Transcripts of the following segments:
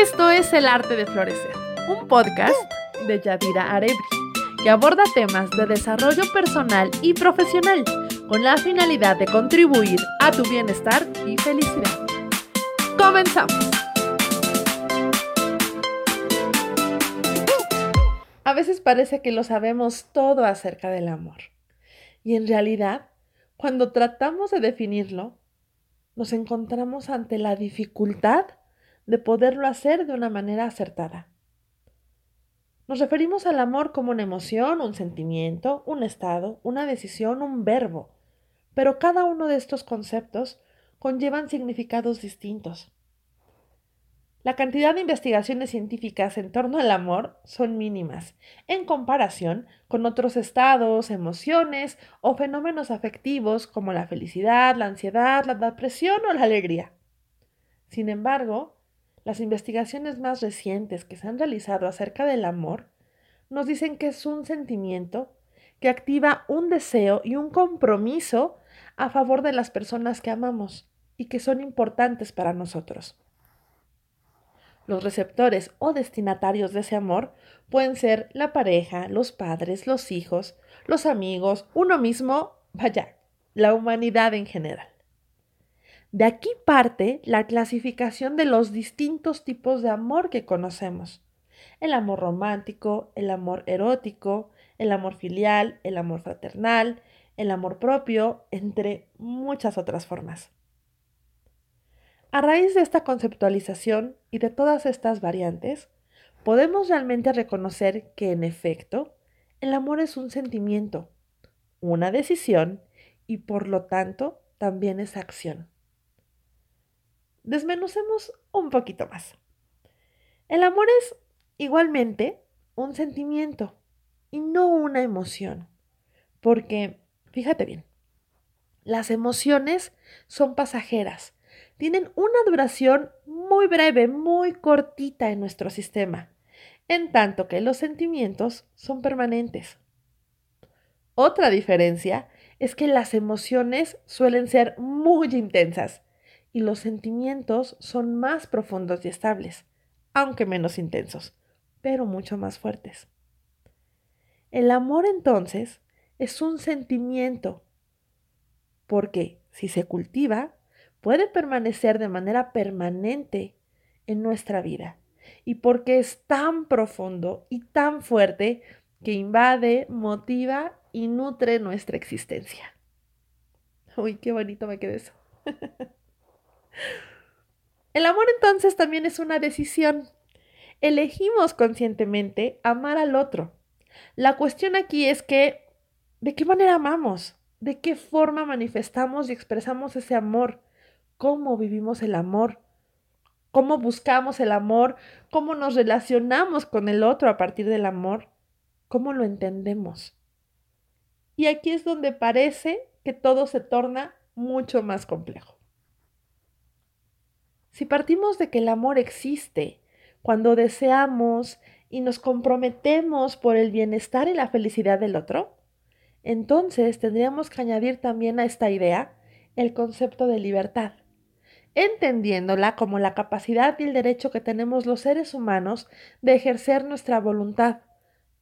Esto es El Arte de Florecer, un podcast de Yadira Arebri, que aborda temas de desarrollo personal y profesional con la finalidad de contribuir a tu bienestar y felicidad. Comenzamos. A veces parece que lo sabemos todo acerca del amor. Y en realidad, cuando tratamos de definirlo, nos encontramos ante la dificultad de poderlo hacer de una manera acertada. Nos referimos al amor como una emoción, un sentimiento, un estado, una decisión, un verbo, pero cada uno de estos conceptos conllevan significados distintos. La cantidad de investigaciones científicas en torno al amor son mínimas en comparación con otros estados, emociones o fenómenos afectivos como la felicidad, la ansiedad, la depresión o la alegría. Sin embargo, las investigaciones más recientes que se han realizado acerca del amor nos dicen que es un sentimiento que activa un deseo y un compromiso a favor de las personas que amamos y que son importantes para nosotros. Los receptores o destinatarios de ese amor pueden ser la pareja, los padres, los hijos, los amigos, uno mismo, vaya, la humanidad en general. De aquí parte la clasificación de los distintos tipos de amor que conocemos. El amor romántico, el amor erótico, el amor filial, el amor fraternal, el amor propio, entre muchas otras formas. A raíz de esta conceptualización y de todas estas variantes, podemos realmente reconocer que en efecto, el amor es un sentimiento, una decisión y por lo tanto también es acción desmenucemos un poquito más. El amor es igualmente un sentimiento y no una emoción, porque, fíjate bien, las emociones son pasajeras, tienen una duración muy breve, muy cortita en nuestro sistema, en tanto que los sentimientos son permanentes. Otra diferencia es que las emociones suelen ser muy intensas y los sentimientos son más profundos y estables, aunque menos intensos, pero mucho más fuertes. El amor entonces es un sentimiento, porque si se cultiva, puede permanecer de manera permanente en nuestra vida, y porque es tan profundo y tan fuerte que invade, motiva y nutre nuestra existencia. Uy, qué bonito me quedó eso. El amor entonces también es una decisión. Elegimos conscientemente amar al otro. La cuestión aquí es que, ¿de qué manera amamos? ¿De qué forma manifestamos y expresamos ese amor? ¿Cómo vivimos el amor? ¿Cómo buscamos el amor? ¿Cómo nos relacionamos con el otro a partir del amor? ¿Cómo lo entendemos? Y aquí es donde parece que todo se torna mucho más complejo. Si partimos de que el amor existe, cuando deseamos y nos comprometemos por el bienestar y la felicidad del otro, entonces tendríamos que añadir también a esta idea el concepto de libertad, entendiéndola como la capacidad y el derecho que tenemos los seres humanos de ejercer nuestra voluntad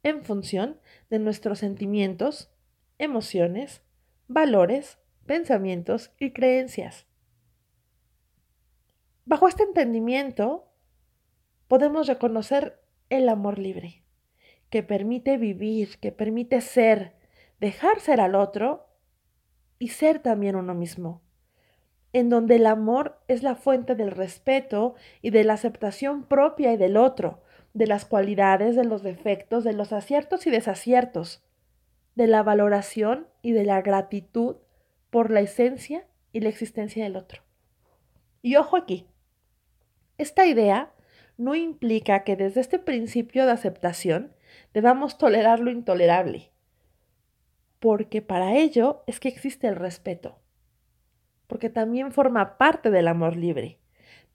en función de nuestros sentimientos, emociones, valores, pensamientos y creencias. Bajo este entendimiento podemos reconocer el amor libre, que permite vivir, que permite ser, dejar ser al otro y ser también uno mismo, en donde el amor es la fuente del respeto y de la aceptación propia y del otro, de las cualidades, de los defectos, de los aciertos y desaciertos, de la valoración y de la gratitud por la esencia y la existencia del otro. Y ojo aquí, esta idea no implica que desde este principio de aceptación debamos tolerar lo intolerable, porque para ello es que existe el respeto, porque también forma parte del amor libre,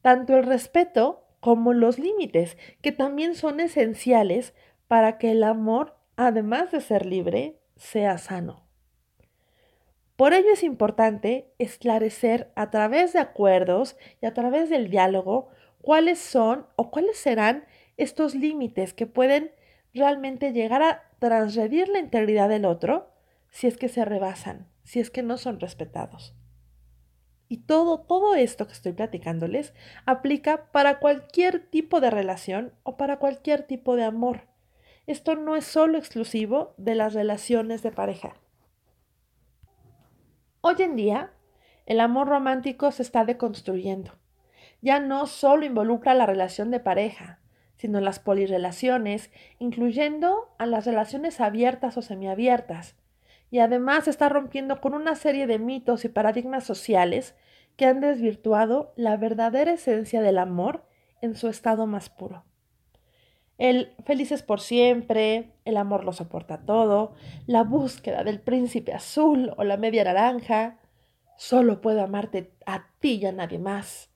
tanto el respeto como los límites, que también son esenciales para que el amor, además de ser libre, sea sano. Por ello es importante esclarecer a través de acuerdos y a través del diálogo cuáles son o cuáles serán estos límites que pueden realmente llegar a transgredir la integridad del otro si es que se rebasan, si es que no son respetados. Y todo, todo esto que estoy platicándoles aplica para cualquier tipo de relación o para cualquier tipo de amor. Esto no es solo exclusivo de las relaciones de pareja. Hoy en día, el amor romántico se está deconstruyendo. Ya no solo involucra la relación de pareja, sino las polirrelaciones, incluyendo a las relaciones abiertas o semiabiertas, y además está rompiendo con una serie de mitos y paradigmas sociales que han desvirtuado la verdadera esencia del amor en su estado más puro. El felices por siempre, el amor lo soporta todo, la búsqueda del príncipe azul o la media naranja, solo puedo amarte a ti y a nadie más.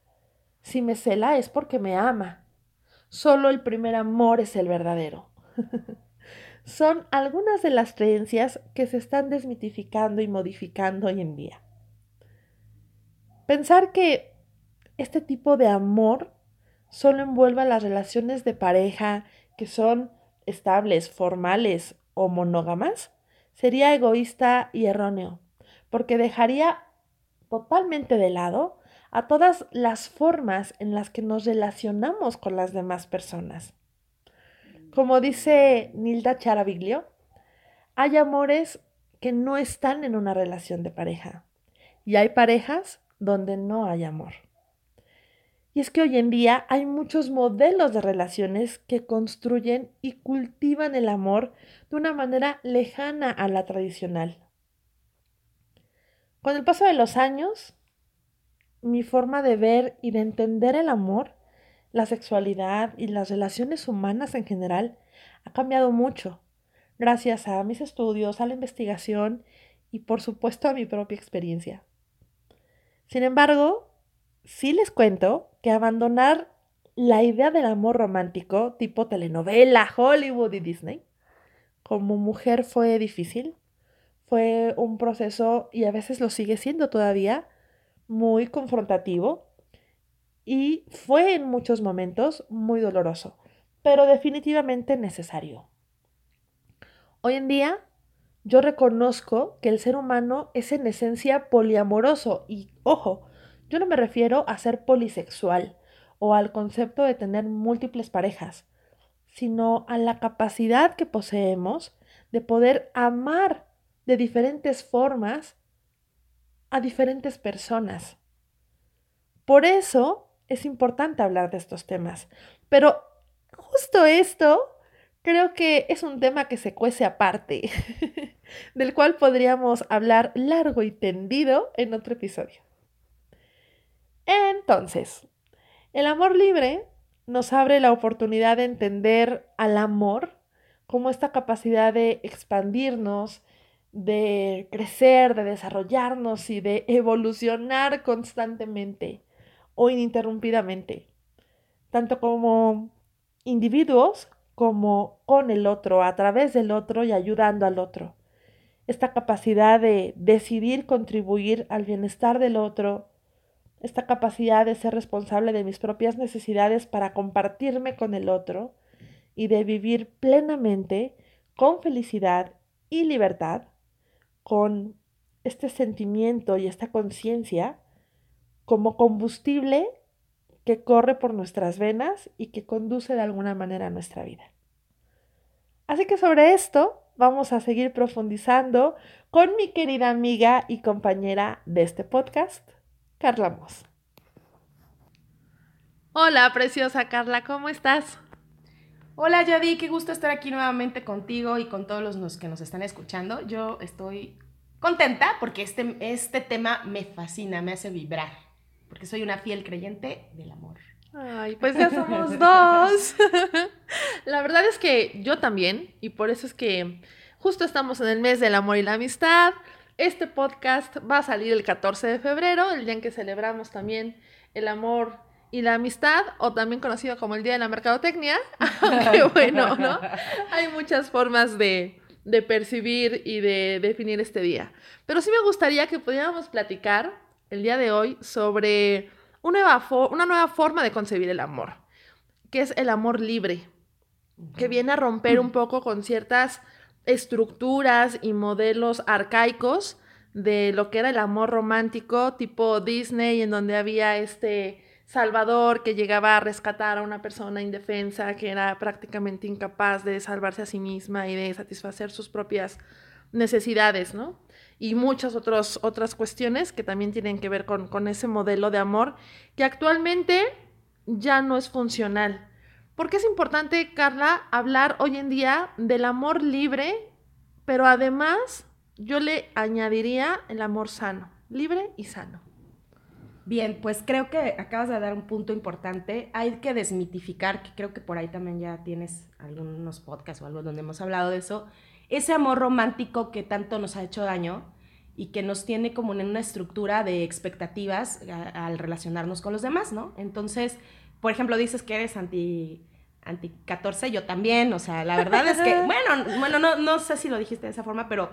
Si me cela es porque me ama. Solo el primer amor es el verdadero. son algunas de las creencias que se están desmitificando y modificando hoy en día. Pensar que este tipo de amor solo envuelva las relaciones de pareja que son estables, formales o monógamas sería egoísta y erróneo, porque dejaría totalmente de lado a todas las formas en las que nos relacionamos con las demás personas. Como dice Nilda Charaviglio, hay amores que no están en una relación de pareja y hay parejas donde no hay amor. Y es que hoy en día hay muchos modelos de relaciones que construyen y cultivan el amor de una manera lejana a la tradicional. Con el paso de los años, mi forma de ver y de entender el amor la sexualidad y las relaciones humanas en general ha cambiado mucho, gracias a mis estudios, a la investigación y por supuesto a mi propia experiencia. Sin embargo, sí les cuento que abandonar la idea del amor romántico tipo telenovela, Hollywood y Disney como mujer fue difícil. Fue un proceso, y a veces lo sigue siendo todavía, muy confrontativo y fue en muchos momentos muy doloroso, pero definitivamente necesario. Hoy en día yo reconozco que el ser humano es en esencia poliamoroso y, ojo, yo no me refiero a ser polisexual o al concepto de tener múltiples parejas, sino a la capacidad que poseemos de poder amar de diferentes formas a diferentes personas. Por eso es importante hablar de estos temas. Pero justo esto creo que es un tema que se cuece aparte, del cual podríamos hablar largo y tendido en otro episodio. Entonces, el amor libre nos abre la oportunidad de entender al amor como esta capacidad de expandirnos, de crecer, de desarrollarnos y de evolucionar constantemente o ininterrumpidamente, tanto como individuos como con el otro, a través del otro y ayudando al otro. Esta capacidad de decidir contribuir al bienestar del otro, esta capacidad de ser responsable de mis propias necesidades para compartirme con el otro y de vivir plenamente con felicidad y libertad, con este sentimiento y esta conciencia como combustible que corre por nuestras venas y que conduce de alguna manera a nuestra vida. Así que sobre esto vamos a seguir profundizando con mi querida amiga y compañera de este podcast, Carla Moss. Hola, preciosa Carla, ¿cómo estás? Hola Yadi, qué gusto estar aquí nuevamente contigo y con todos los que nos están escuchando. Yo estoy contenta porque este, este tema me fascina, me hace vibrar porque soy una fiel creyente del amor. Ay, pues ya somos dos. la verdad es que yo también, y por eso es que justo estamos en el mes del amor y la amistad. Este podcast va a salir el 14 de febrero, el día en que celebramos también el amor y la amistad, o también conocido como el Día de la Mercadotecnia. Aunque bueno, ¿no? Hay muchas formas de, de percibir y de definir este día. Pero sí me gustaría que pudiéramos platicar el día de hoy sobre una nueva, una nueva forma de concebir el amor, que es el amor libre, que viene a romper un poco con ciertas estructuras y modelos arcaicos de lo que era el amor romántico tipo Disney, en donde había este Salvador que llegaba a rescatar a una persona indefensa que era prácticamente incapaz de salvarse a sí misma y de satisfacer sus propias necesidades, ¿no? Y muchas otras cuestiones que también tienen que ver con, con ese modelo de amor que actualmente ya no es funcional. ¿Por qué es importante, Carla, hablar hoy en día del amor libre, pero además yo le añadiría el amor sano, libre y sano? Bien, pues creo que acabas de dar un punto importante. Hay que desmitificar, que creo que por ahí también ya tienes algunos podcasts o algo donde hemos hablado de eso, ese amor romántico que tanto nos ha hecho daño y que nos tiene como en una estructura de expectativas al relacionarnos con los demás, ¿no? Entonces, por ejemplo, dices que eres anti anti 14, yo también, o sea, la verdad es que, bueno, bueno, no, no sé si lo dijiste de esa forma, pero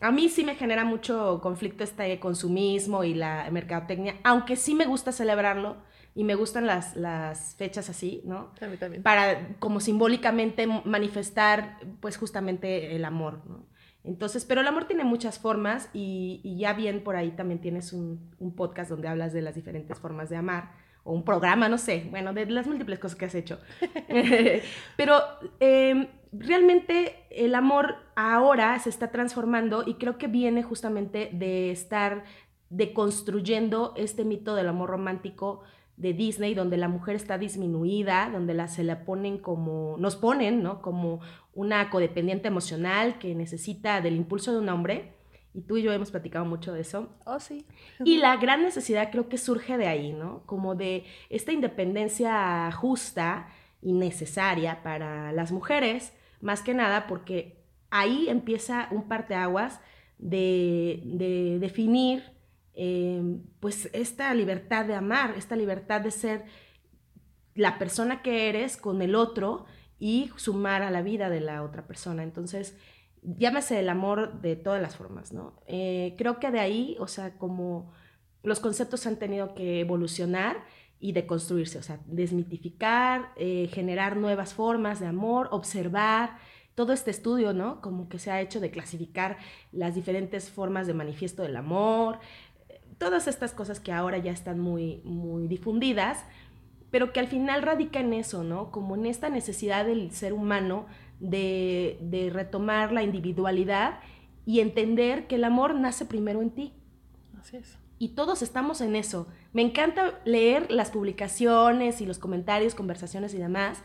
a mí sí me genera mucho conflicto este consumismo y la mercadotecnia, aunque sí me gusta celebrarlo y me gustan las, las fechas así, ¿no? A mí también. Para como simbólicamente manifestar pues justamente el amor, ¿no? Entonces, pero el amor tiene muchas formas y, y ya bien por ahí también tienes un, un, podcast donde hablas de las diferentes formas de amar o un programa, no sé, bueno, de las múltiples cosas que has hecho. pero eh, realmente el amor ahora se está transformando y creo que viene justamente de estar deconstruyendo este mito del amor romántico de Disney, donde la mujer está disminuida, donde la, se la ponen como, nos ponen, ¿no? Como una codependiente emocional que necesita del impulso de un hombre. Y tú y yo hemos platicado mucho de eso. Oh, sí. Y la gran necesidad creo que surge de ahí, ¿no? Como de esta independencia justa y necesaria para las mujeres, más que nada porque ahí empieza un parteaguas de, de definir em, pues esta libertad de amar, esta libertad de ser la persona que eres con el otro y sumar a la vida de la otra persona. Entonces, llámese el amor de todas las formas, ¿no? Eh, creo que de ahí, o sea, como los conceptos han tenido que evolucionar y deconstruirse, o sea, desmitificar, eh, generar nuevas formas de amor, observar, todo este estudio, ¿no? Como que se ha hecho de clasificar las diferentes formas de manifiesto del amor, todas estas cosas que ahora ya están muy, muy difundidas, pero que al final radica en eso, ¿no? Como en esta necesidad del ser humano de, de retomar la individualidad y entender que el amor nace primero en ti. Así es y todos estamos en eso. Me encanta leer las publicaciones y los comentarios, conversaciones y demás,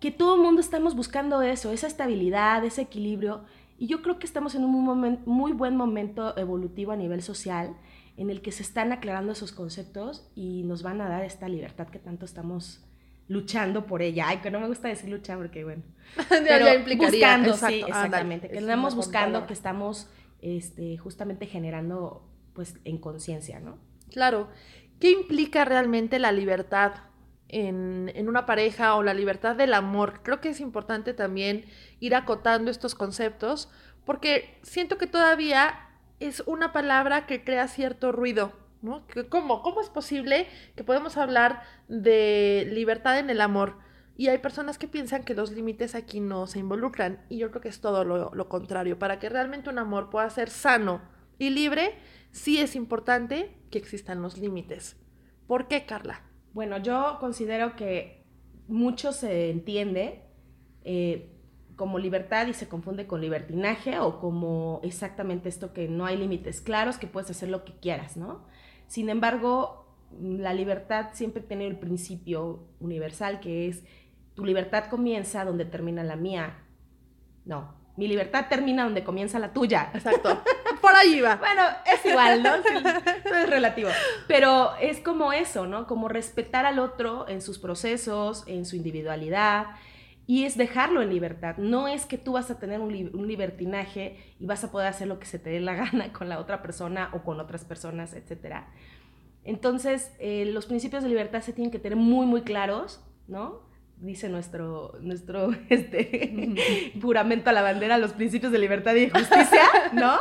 que todo el mundo estamos buscando eso, esa estabilidad, ese equilibrio. Y yo creo que estamos en un muy buen momento evolutivo a nivel social en el que se están aclarando esos conceptos y nos van a dar esta libertad que tanto estamos luchando por ella. Ay, que no me gusta decir lucha porque, bueno. pero buscando, sí, exactamente. que estamos buscando, que estamos este, justamente generando pues en conciencia, ¿no? Claro. ¿Qué implica realmente la libertad en, en, una pareja o la libertad del amor? Creo que es importante también ir acotando estos conceptos porque siento que todavía es una palabra que crea cierto ruido. ¿no? ¿Cómo? ¿Cómo es posible que podemos hablar de libertad en el amor? Y hay personas que piensan que los límites aquí no se involucran. Y yo creo que es todo lo, lo contrario. Para que realmente un amor pueda ser sano y libre, sí es importante que existan los límites. ¿Por qué, Carla? Bueno, yo considero que mucho se entiende eh, como libertad y se confunde con libertinaje o como exactamente esto que no hay límites claros, que puedes hacer lo que quieras, ¿no? Sin embargo, la libertad siempre tiene el principio universal que es tu libertad comienza donde termina la mía. No, mi libertad termina donde comienza la tuya. Exacto. Por ahí va. bueno, es igual, ¿no? es relativo. Pero es como eso, ¿no? Como respetar al otro en sus procesos, en su individualidad. Y es dejarlo en libertad. No es que tú vas a tener un, libertinaje y vas a poder hacer lo que se te dé la gana con la otra persona o con otras personas, etc. Entonces, eh, los principios de libertad se tienen que tener muy, muy claros, ¿no? Dice nuestro, nuestro este, juramento a la bandera, los principios de libertad y justicia, ¿no?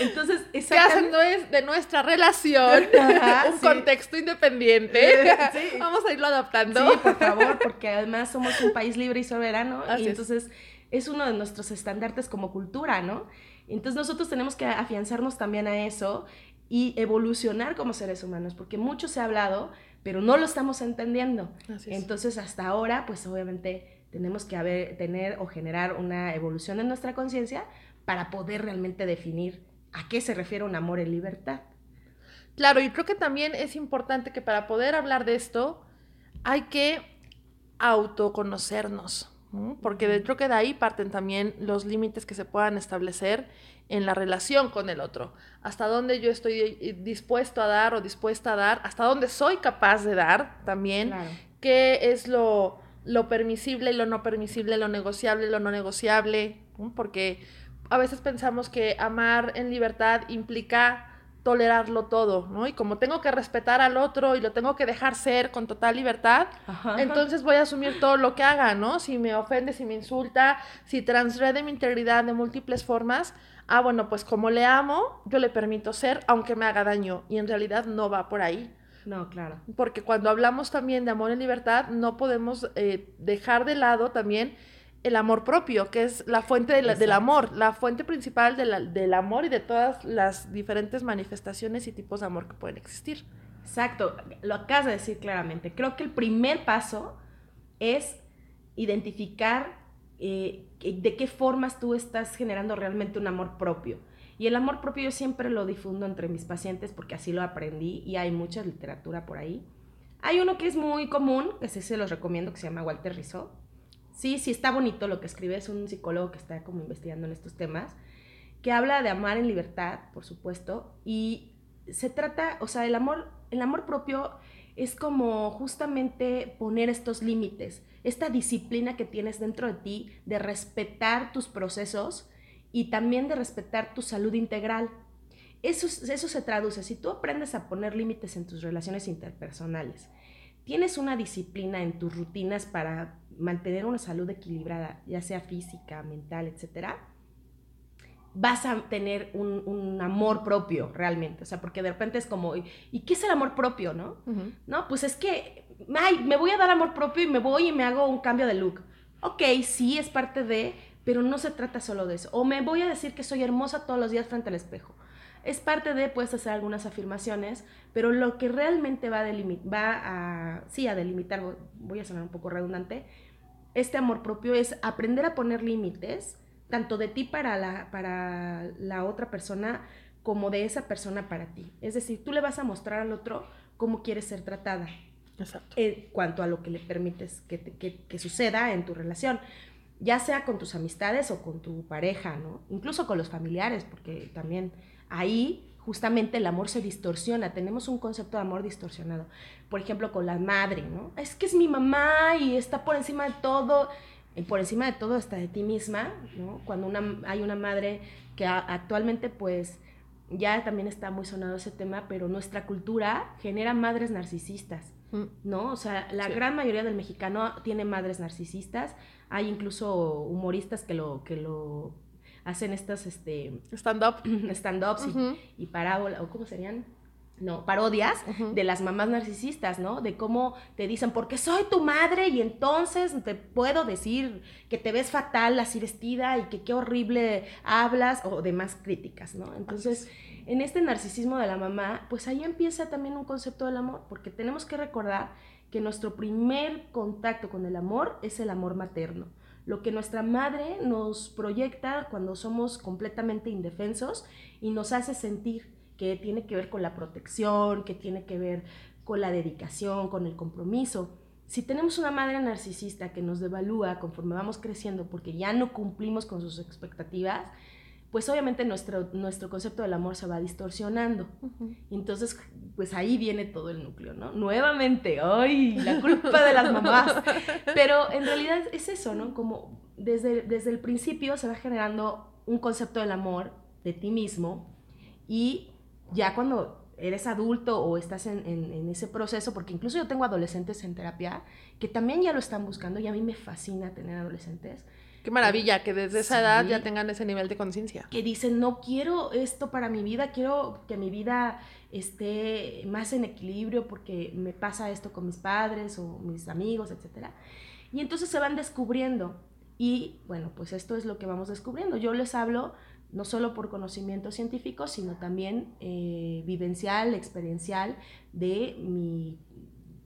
Entonces, exactamente... ¿Qué hacen de nuestra relación un contexto independiente? Vamos a irlo adaptando. Sí, por favor, porque además somos un país libre y soberano y entonces es uno de nuestros estandartes como cultura, ¿no? Entonces nosotros tenemos que afianzarnos también a eso y evolucionar como seres humanos, porque mucho se ha hablado, pero no lo estamos entendiendo. Entonces hasta ahora, pues obviamente tenemos que haber, tener o generar una evolución en nuestra conciencia para poder realmente definir a qué se refiere un amor en libertad. Claro, y creo que también es importante que para poder hablar de esto hay que autoconocernos porque creo que de ahí parten también los límites que se puedan establecer en la relación con el otro. Hasta dónde yo estoy eh, dispuesto a dar o dispuesta a dar, hasta dónde soy capaz de dar también, qué es lo, lo, permisible y lo no permisible, lo negociable y lo no negociable, porque a veces pensamos que amar en libertad implica tolerarlo todo, ¿no? Y como tengo que respetar al otro y lo tengo que dejar ser con total libertad, entonces voy a asumir todo lo que haga, ¿no? Si me ofende, si me insulta, si transgrede mi integridad de múltiples formas, ah, bueno, pues como le amo, yo le permito ser, aunque me haga daño. Y en realidad no va por ahí. No, claro. Porque cuando hablamos también de amor en libertad, no podemos eh, dejar de lado también el amor propio, que es la fuente del amor, la fuente principal del amor y de todas las diferentes manifestaciones y tipos de amor que pueden existir. Exacto, lo acabas de decir claramente. Creo que el primer paso es identificar eh, de qué formas tú estás generando realmente un amor propio. Y el amor propio yo siempre lo difundo entre mis pacientes porque así lo aprendí y hay mucha literatura por ahí. Hay uno que es muy común, que sí se los recomiendo, que se llama Walter Rizzo, sí, sí está bonito lo que escribe, es un psicólogo que está como investigando en estos temas, que habla de amar en libertad, por supuesto, y se trata, o sea, el amor, el amor propio es como justamente poner estos límites, esta disciplina que tienes dentro de ti de respetar tus procesos y también de respetar tu salud integral. Eso, eso se traduce, si tú aprendes a poner límites en tus relaciones interpersonales, tienes una disciplina en tus rutinas para mantener una salud equilibrada, ya sea física, mental, etcétera, vas a tener un, amor propio realmente. O sea, porque de repente es como, ¿y qué es el amor propio, no? No, pues es que, ay, me voy a dar amor propio y me voy y me hago un cambio de look. Ok, sí, es parte de, pero no se trata solo de eso. O me voy a decir que soy hermosa todos los días frente al espejo. Es parte de, puedes hacer algunas afirmaciones, pero lo que realmente va a, delimitar, voy a sonar un poco redundante, este amor propio es aprender a poner límites, tanto de ti para la, para la otra persona como de esa persona para ti. Es decir, tú le vas a mostrar al otro cómo quieres ser tratada. En cuanto a lo que le permites que, que, suceda en tu relación, ya sea con tus amistades o con tu pareja, ¿no? Incluso con los familiares, porque también ahí justamente el amor se distorsiona, tenemos un concepto de amor distorsionado. Por ejemplo, con la madre, ¿no? Es que es mi mamá y está por encima de todo, por encima de todo hasta de ti misma, ¿no? Cuando una, hay una madre que actualmente pues ya también está muy sonado ese tema, pero nuestra cultura genera madres narcisistas, mm. ¿no? O sea, la gran mayoría del mexicano tiene madres narcisistas, hay incluso humoristas que lo, que lo hacen estas, este... Stand-up. Stand-ups y, parábolas, o cómo serían, no, parodias de las mamás narcisistas, ¿no? De cómo te dicen, porque soy tu madre y entonces te puedo decir que te ves fatal así vestida y que qué horrible hablas o demás críticas, ¿no? Entonces, en este narcisismo de la mamá, pues ahí empieza también un concepto del amor, porque tenemos que recordar que nuestro primer contacto con el amor es el amor materno lo que nuestra madre nos proyecta cuando somos completamente indefensos y nos hace sentir que tiene que ver con la protección, que tiene que ver con la dedicación, con el compromiso. Si tenemos una madre narcisista que nos devalúa conforme vamos creciendo porque ya no cumplimos con sus expectativas, pues obviamente nuestro, nuestro concepto del amor se va distorsionando. Y entonces, pues ahí viene todo el núcleo, ¿no? Nuevamente, ¡ay! La culpa de las mamás. Pero en realidad es eso, ¿no? Como desde, desde el principio se va generando un concepto del amor de ti mismo y ya cuando eres adulto o estás en, en, ese proceso, porque incluso yo tengo adolescentes en terapia que también ya lo están buscando y a mí me fascina tener adolescentes. Qué maravilla que desde esa edad ya tengan ese nivel de conciencia. Que dicen, no quiero esto para mi vida, quiero que mi vida esté más en equilibrio porque me pasa esto con mis padres o mis amigos, etc. Y entonces se van descubriendo. Y bueno, pues esto es lo que vamos descubriendo. Yo les hablo no solo por conocimiento científico, sino también eh, vivencial, experiencial de mi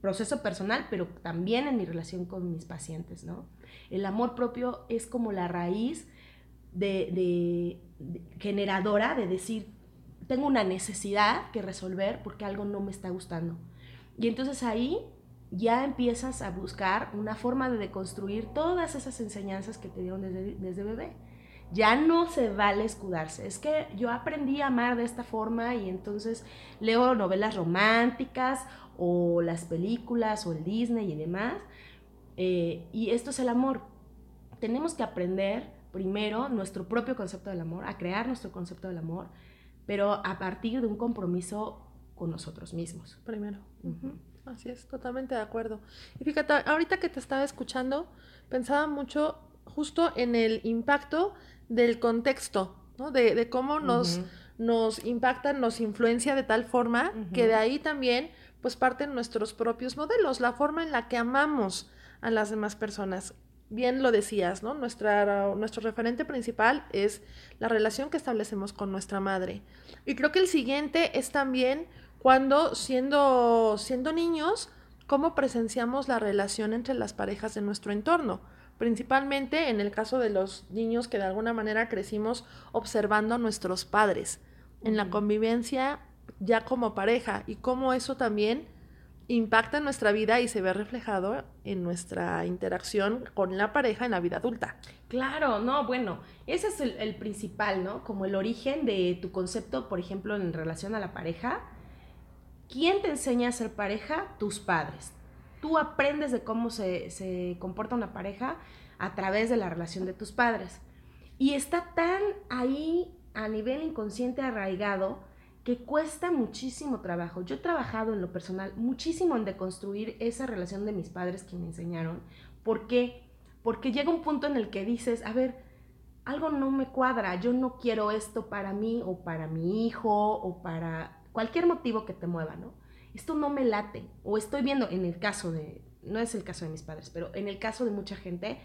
proceso personal, pero también en mi relación con mis pacientes, ¿no? El amor propio es como la raíz de, generadora de decir, tengo una necesidad que resolver porque algo no me está gustando. Y entonces ahí ya empiezas a buscar una forma de deconstruir todas esas enseñanzas que te dieron desde, desde bebé ya no se vale escudarse. Es que yo aprendí a amar de esta forma y entonces leo novelas románticas o las películas o el Disney y demás. Eh, y esto es el amor. Tenemos que aprender primero nuestro propio concepto del amor, a crear nuestro concepto del amor, pero a partir de un compromiso con nosotros mismos. Primero. Así es, totalmente de acuerdo. Y fíjate, ahorita que te estaba escuchando, pensaba mucho justo en el impacto del contexto, ¿no? de, cómo nos, nos impacta, nos influencia de tal forma que de ahí también pues parten nuestros propios modelos, la forma en la que amamos a las demás personas. Bien lo decías, ¿no? Nuestra, nuestro referente principal es la relación que establecemos con nuestra madre. Y creo que el siguiente es también cuando siendo, siendo niños, cómo presenciamos la relación entre las parejas de nuestro entorno principalmente en el caso de los niños que de alguna manera crecimos observando a nuestros padres en la convivencia ya como pareja y cómo eso también impacta en nuestra vida y se ve reflejado en nuestra interacción con la pareja en la vida adulta. Claro, no, bueno, ese es el, principal, ¿no? Como el origen de tu concepto, por ejemplo, en relación a la pareja. ¿Quién te enseña a ser pareja? Tus padres tú aprendes de cómo se, comporta una pareja a través de la relación de tus padres. Y está tan ahí a nivel inconsciente arraigado que cuesta muchísimo trabajo. Yo he trabajado en lo personal muchísimo en deconstruir esa relación de mis padres que me enseñaron. ¿Por qué? Porque llega un punto en el que dices, a ver, algo no me cuadra, yo no quiero esto para mí o para mi hijo o para cualquier motivo que te mueva, ¿no? Esto no me late. O estoy viendo, en el caso de, no es el caso de mis padres, pero en el caso de mucha gente,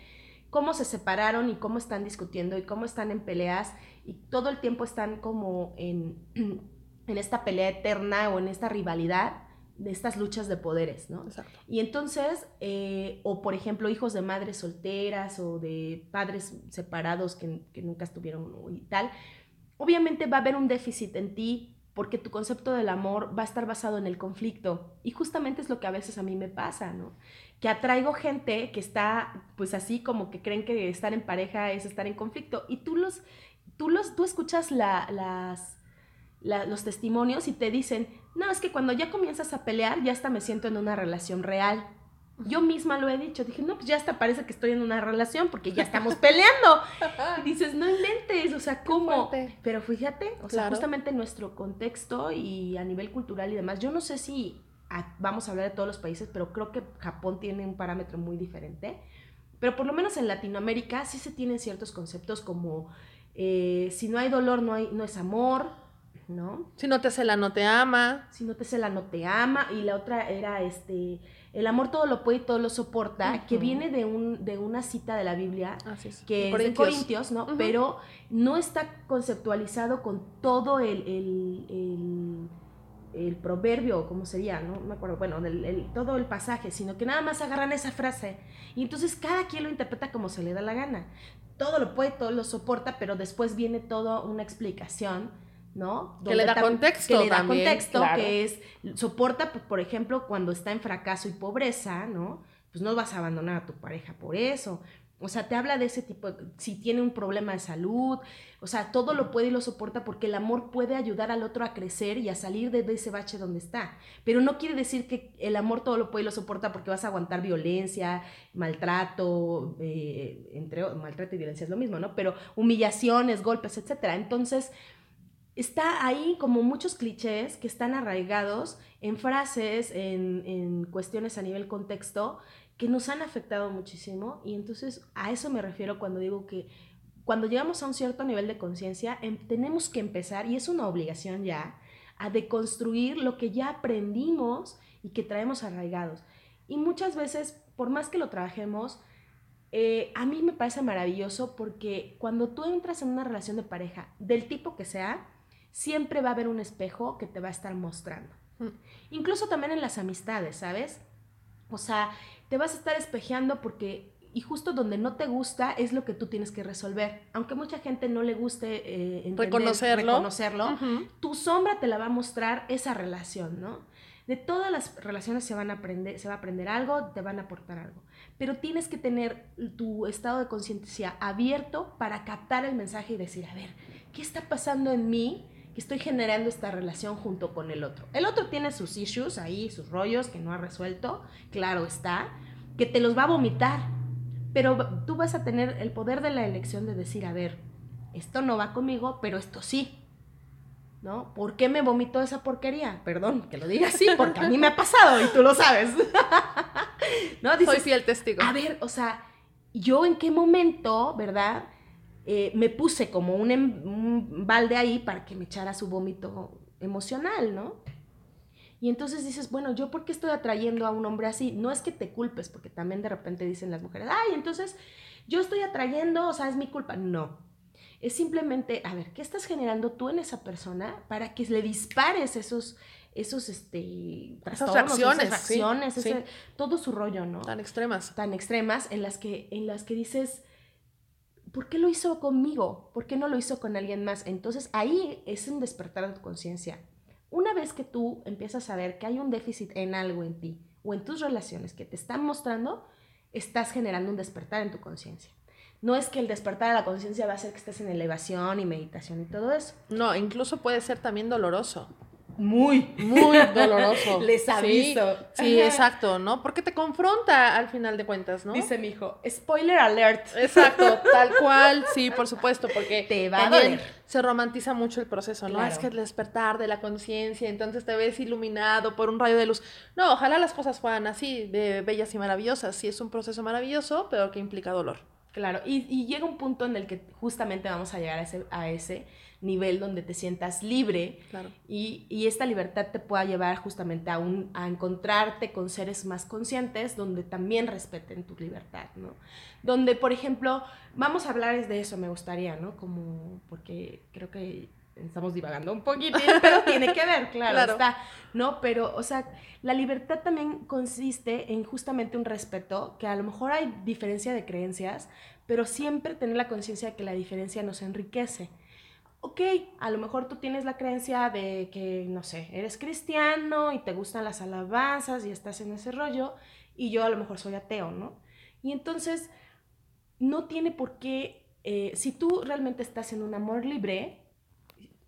cómo se separaron y cómo están discutiendo y cómo están en peleas y todo el tiempo están como en, en esta pelea eterna o en esta rivalidad de estas luchas de poderes, ¿no? Exacto. Y entonces, eh, o por ejemplo, hijos de madres solteras o de padres separados que, que nunca estuvieron y tal, obviamente va a haber un déficit en ti porque tu concepto del amor va a estar basado en el conflicto. Y justamente es lo que a veces a mí me pasa, ¿no? Que atraigo gente que está, pues así como que creen que estar en pareja es estar en conflicto. Y tú los, tú los, tú escuchas las, los testimonios y te dicen, no, es que cuando ya comienzas a pelear, ya hasta me siento en una relación real. Yo misma lo he dicho, dije, no, pues ya hasta parece que estoy en una relación porque ya estamos peleando. Y dices, no inventes, o sea, ¿cómo? Pero fíjate, o sea, justamente nuestro contexto y a nivel cultural y demás, yo no sé si vamos a hablar de todos los países, pero creo que Japón tiene un parámetro muy diferente. Pero por lo menos en Latinoamérica sí se tienen ciertos conceptos como eh, si no hay dolor, no, hay, no es amor, ¿no? Si no te cela, no te ama. Si no te cela, no te ama. Y la otra era, este, el amor todo lo puede y todo lo soporta, que viene de, un, de una cita de la Biblia, que es de Corintios, ¿no? Pero no está conceptualizado con todo el, el, el, proverbio, ¿cómo sería? No me acuerdo, bueno, todo el pasaje, sino que nada más agarran esa frase. Y entonces cada quien lo interpreta como se le da la gana. Todo lo puede, todo lo soporta, pero después viene toda una explicación ¿no? que le da contexto. Que le da contexto, que es, soporta, pues, por ejemplo, cuando está en fracaso y pobreza, ¿no? Pues no vas a abandonar a tu pareja por eso. O sea, te habla de ese tipo, si tiene un problema de salud, o sea, todo lo puede y lo soporta porque el amor puede ayudar al otro a crecer y a salir de ese bache donde está. Pero no quiere decir que el amor todo lo puede y lo soporta porque vas a aguantar violencia, maltrato, eh, entre maltrato y violencia es lo mismo, ¿no? Pero humillaciones, golpes, etcétera. Entonces, está ahí como muchos clichés que están arraigados en frases, en, en cuestiones a nivel contexto, que nos han afectado muchísimo. Y entonces a eso me refiero cuando digo que cuando llegamos a un cierto nivel de conciencia, em, tenemos que empezar, y es una obligación ya, a deconstruir lo que ya aprendimos y que traemos arraigados. Y muchas veces, por más que lo trabajemos, eh, a mí me parece maravilloso porque cuando tú entras en una relación de pareja, del tipo que sea, siempre va a haber un espejo que te va a estar mostrando. Mm. Incluso también en las amistades, ¿sabes? O sea, te vas a estar espejeando porque, y justo donde no te gusta es lo que tú tienes que resolver. Aunque mucha gente no le guste eh, reconocerlo, reconocerlo tu sombra te la va a mostrar esa relación, ¿no? De todas las relaciones se, van a aprender, se va a aprender algo, te van a aportar algo. Pero tienes que tener tu estado de conciencia abierto para captar el mensaje y decir, a ver, ¿qué está pasando en mí? Estoy generando esta relación junto con el otro. El otro tiene sus issues ahí, sus rollos que no ha resuelto, claro está, que te los va a vomitar, pero tú vas a tener el poder de la elección de decir, a ver, esto no va conmigo, pero esto sí. ¿no? ¿Por qué me vomitó esa porquería? Perdón, que lo diga así, porque a mí me ha pasado y tú lo sabes. ¿No? Dices, Soy fiel testigo. A ver, o sea, yo en qué momento, ¿verdad? Eh, me puse como un, em, un, balde ahí para que me echara su vómito emocional, ¿no? Y entonces dices, bueno, ¿yo por qué estoy atrayendo a un hombre así? No es que te culpes, porque también de repente dicen las mujeres, ay, entonces yo estoy atrayendo, o sea, es mi culpa. No, es simplemente, a ver, ¿qué estás generando tú en esa persona para que le dispares esos, esos, este, esas reacciones, esas todo su rollo, ¿no? Tan extremas. Tan extremas en las que, en las que dices, ¿por qué lo hizo conmigo? ¿Por qué no lo hizo con alguien más? Entonces ahí es un despertar de tu conciencia. Una vez que tú empiezas a ver que hay un déficit en algo en ti o en tus relaciones que te están mostrando, estás generando un despertar en tu conciencia no es que el despertar a la conciencia va a ser que estés en elevación y meditación y todo eso. No, incluso puede ser también doloroso. Muy, muy doloroso. Les aviso. Sí, exacto, ¿no? Porque te confronta al final de cuentas, ¿no? Dice mi hijo, spoiler alert. Exacto, tal cual, sí, por supuesto, porque te va a se romantiza mucho el proceso, ¿no? Es que el despertar de la conciencia, entonces te ves iluminado por un rayo de luz. No, ojalá las cosas fueran así, de bellas y maravillosas. Sí, es un proceso maravilloso, pero que implica dolor. Claro, y, llega un punto en el que justamente vamos a llegar a ese, a ese nivel donde te sientas libre y, esta libertad te pueda llevar justamente a, un, a encontrarte con seres más conscientes donde también respeten tu libertad, ¿no? Donde, por ejemplo, vamos a hablar de eso, me gustaría, ¿no? Como, porque creo que estamos divagando un poquito, pero tiene que ver, claro, está, ¿no? Pero, o sea, la libertad también consiste en justamente un respeto, que a lo mejor hay diferencia de creencias, pero siempre tener la conciencia de que la diferencia nos enriquece. Ok, a lo mejor tú tienes la creencia de que, no sé, eres cristiano y te gustan las alabanzas y estás en ese rollo, y yo a lo mejor soy ateo, ¿no? Y entonces, no tiene por qué, eh, si tú realmente estás en un amor libre,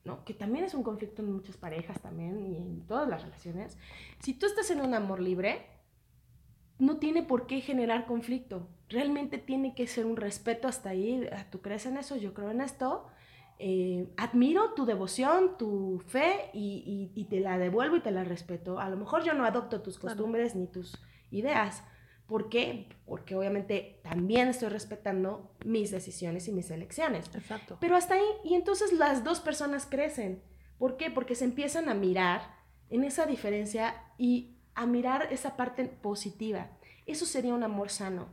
¿no? que también es un conflicto en muchas parejas también y en todas las relaciones, si tú estás en un amor libre, no tiene por qué generar conflicto. Realmente tiene que ser un respeto hasta ahí. Ah, ¿Tú crees en eso? Yo creo en esto. Eh, admiro tu devoción, tu fe y, te la devuelvo y te la respeto. A lo mejor yo no adopto tus costumbres ni tus ideas, ¿Por qué? Porque obviamente también estoy respetando mis decisiones y mis elecciones. Exacto. Pero hasta ahí, y entonces las dos personas crecen. ¿Por qué? Porque se empiezan a mirar en esa diferencia y a mirar esa parte positiva. Eso sería un amor sano.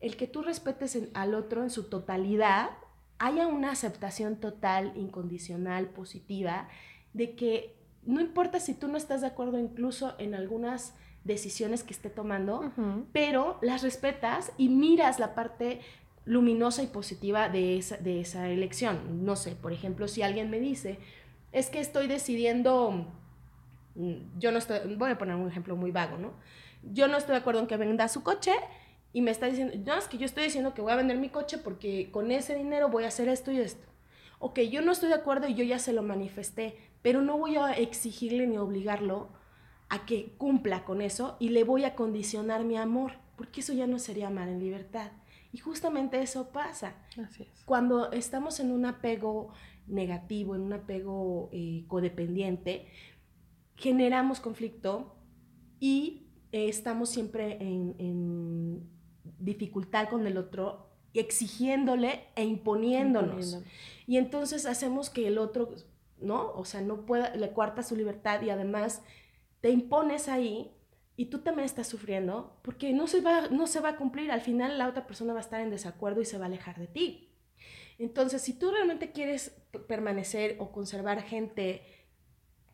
El que tú respetes al otro en su totalidad, haya una aceptación total, incondicional, positiva, de que no importa si tú no estás de acuerdo incluso en algunas decisiones que esté tomando, pero las respetas y miras la parte luminosa y positiva de esa, de esa elección. No sé, por ejemplo, si alguien me dice, es que estoy decidiendo, mm, yo no estoy, voy a poner un ejemplo muy vago, ¿no? Yo no estoy de acuerdo en que venda su coche y me está diciendo, no, es que yo estoy diciendo que voy a vender mi coche porque con ese dinero voy a hacer esto y esto. Ok, yo no estoy de acuerdo y yo ya se lo manifesté, pero no voy a exigirle ni obligarlo a que cumpla con eso y le voy a condicionar mi amor, porque eso ya no sería amar en libertad. Y justamente eso pasa. Así es. Cuando estamos en un apego negativo, en un apego eh, codependiente, generamos conflicto y eh, estamos siempre en, dificultad con el otro, exigiéndole e imponiéndonos. Y entonces hacemos que el otro, ¿no? O sea, no pueda, le cuarta su libertad y además te impones ahí y tú también estás sufriendo porque no se, va, no se va a cumplir. Al final la otra persona va a estar en desacuerdo y se va a alejar de ti. Entonces, si tú realmente quieres permanecer o conservar gente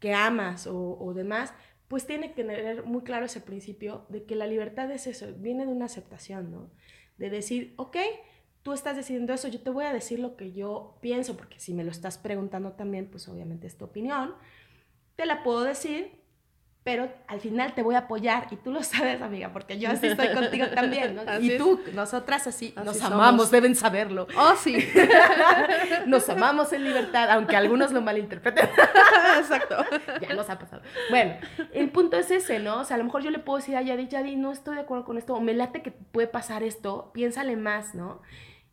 que amas o, demás, pues tiene que tener muy claro ese principio de que la libertad es eso, viene de una aceptación, ¿no? De decir, ok, tú estás decidiendo eso, yo te voy a decir lo que yo pienso, porque si me lo estás preguntando también, pues obviamente es tu opinión, te la puedo decir, pero al final te voy a apoyar y tú lo sabes, amiga, porque yo así estoy contigo también, ¿no? y tú, nosotras así, nos amamos, deben saberlo. Oh, sí. nos amamos en libertad, aunque algunos lo malinterpreten. Exacto. ya nos ha pasado. Bueno, el punto es ese, ¿no? O sea, a lo mejor yo le puedo decir a Yadi, Yadi, no estoy de acuerdo con esto, o me late que puede pasar esto, piénsale más, ¿no?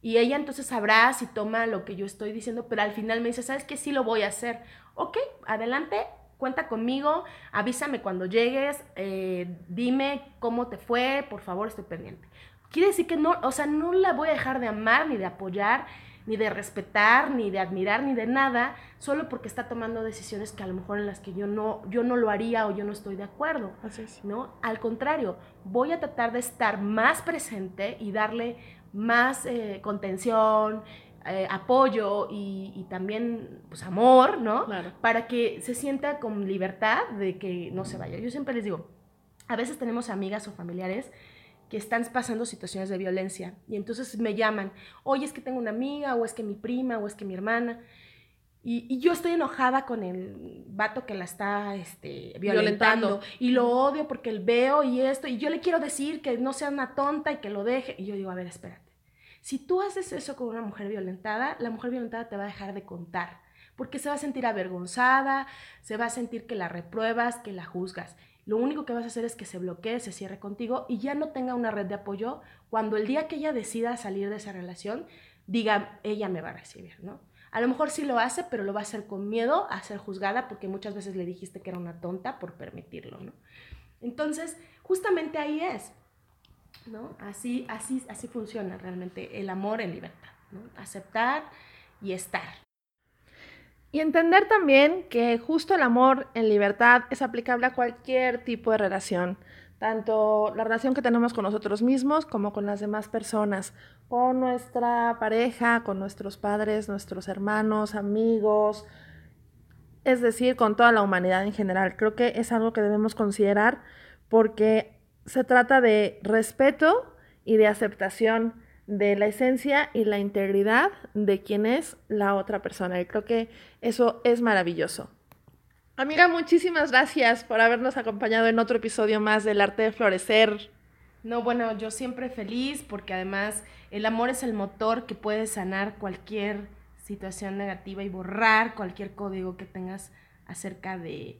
Y ella entonces sabrá si toma lo que yo estoy diciendo, pero al final me dice, ¿sabes qué? Sí lo voy a hacer. Ok, adelante, cuenta conmigo, avísame cuando llegues, eh, dime cómo te fue, por favor, estoy pendiente. Quiere decir que no, o sea, no la voy a dejar de amar, ni de apoyar, ni de respetar, ni de admirar, ni de nada, solo porque está tomando decisiones que a lo mejor en las que yo no, yo no lo haría o yo no estoy de acuerdo. Así es. ¿no? Al contrario, voy a tratar de estar más presente y darle más eh, contención, eh, apoyo y, también pues amor, ¿no? Para que se sienta con libertad de que no se vaya. Yo siempre les digo, a veces tenemos amigas o familiares que están pasando situaciones de violencia y entonces me llaman, oye, es que tengo una amiga o es que mi prima o es que mi hermana. Y, yo estoy enojada con el vato que la está este, violentando, y lo odio porque él veo y esto, y yo le quiero decir que no sea una tonta y que lo deje. Y yo digo, a ver, espérate si tú haces eso con una mujer violentada, la mujer violentada te va a dejar de contar, porque se va a sentir avergonzada, se va a sentir que la repruebas, que la juzgas. Lo único que vas a hacer es que se bloquee, se cierre contigo y ya no tenga una red de apoyo cuando el día que ella decida salir de esa relación, diga, ella me va a recibir, ¿no? A lo mejor sí lo hace, pero lo va a hacer con miedo a ser juzgada porque muchas veces le dijiste que era una tonta por permitirlo, ¿no? Entonces, justamente ahí es. ¿No? Así, así, así funciona realmente el amor en libertad. Aceptar y estar. Y entender también que justo el amor en libertad es aplicable a cualquier tipo de relación, tanto la relación que tenemos con nosotros mismos como con las demás personas, con nuestra pareja, con nuestros padres, nuestros hermanos, amigos, es decir, con toda la humanidad en general. Creo que es algo que debemos considerar porque se trata de respeto y de aceptación de la esencia y la integridad de quien es la otra persona. Y creo que eso es maravilloso. Amiga, muchísimas gracias por habernos acompañado en otro episodio más del arte de florecer. No, bueno, yo siempre feliz porque además el amor es el motor que puede sanar cualquier situación negativa y borrar cualquier código que tengas acerca de,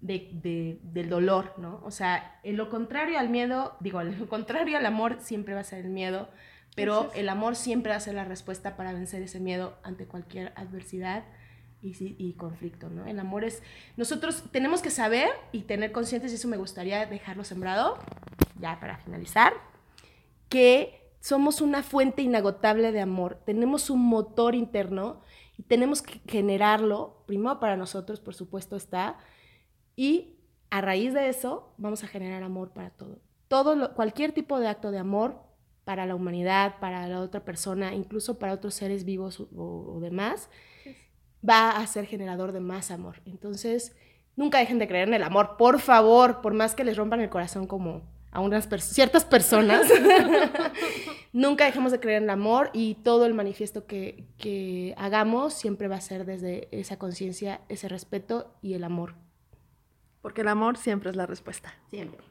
de, del dolor, ¿no? O sea, en lo contrario al miedo, digo, en lo contrario al amor siempre va a ser el miedo, pero el amor siempre va a ser la respuesta para vencer ese miedo ante cualquier adversidad y, y, conflicto, ¿no? El amor es, nosotros tenemos que saber y tener conscientes, y eso me gustaría dejarlo sembrado, ya para finalizar, que somos una fuente inagotable de amor, tenemos un motor interno y tenemos que generarlo, primero para nosotros, por supuesto está, y a raíz de eso vamos a generar amor para todo. todo cualquier tipo de acto de amor para la humanidad, para la otra persona, incluso para otros seres vivos o, demás, va a ser generador de más amor. Entonces, nunca dejen de creer en el amor, por favor, por más que les rompan el corazón como a unas ciertas personas, nunca dejemos de creer en el amor y todo el manifiesto que, que hagamos siempre va a ser desde esa conciencia, ese respeto y el amor porque el amor siempre es la respuesta. Siempre.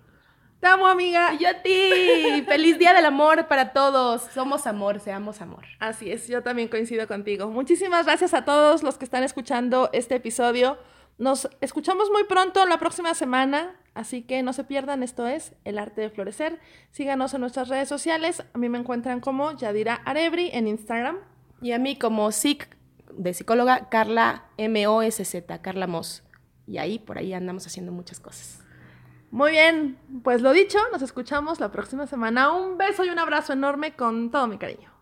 Te amo, amiga. Y yo a ti. Feliz Día del Amor para todos. Somos amor, seamos amor. Así es, yo también coincido contigo. Muchísimas gracias a todos los que están escuchando este episodio. Nos escuchamos muy pronto la próxima semana, así que no se pierdan. Esto es El Arte de Florecer. Síganos en nuestras redes sociales. A mí me encuentran como Yadira Arebri en Instagram. Y a mí como SIC de psicóloga Carla M-O-S-Z, Carla Moss. Y ahí, por ahí andamos haciendo muchas cosas. Muy bien, pues lo dicho, nos escuchamos la próxima semana. Un beso y un abrazo enorme con todo mi cariño.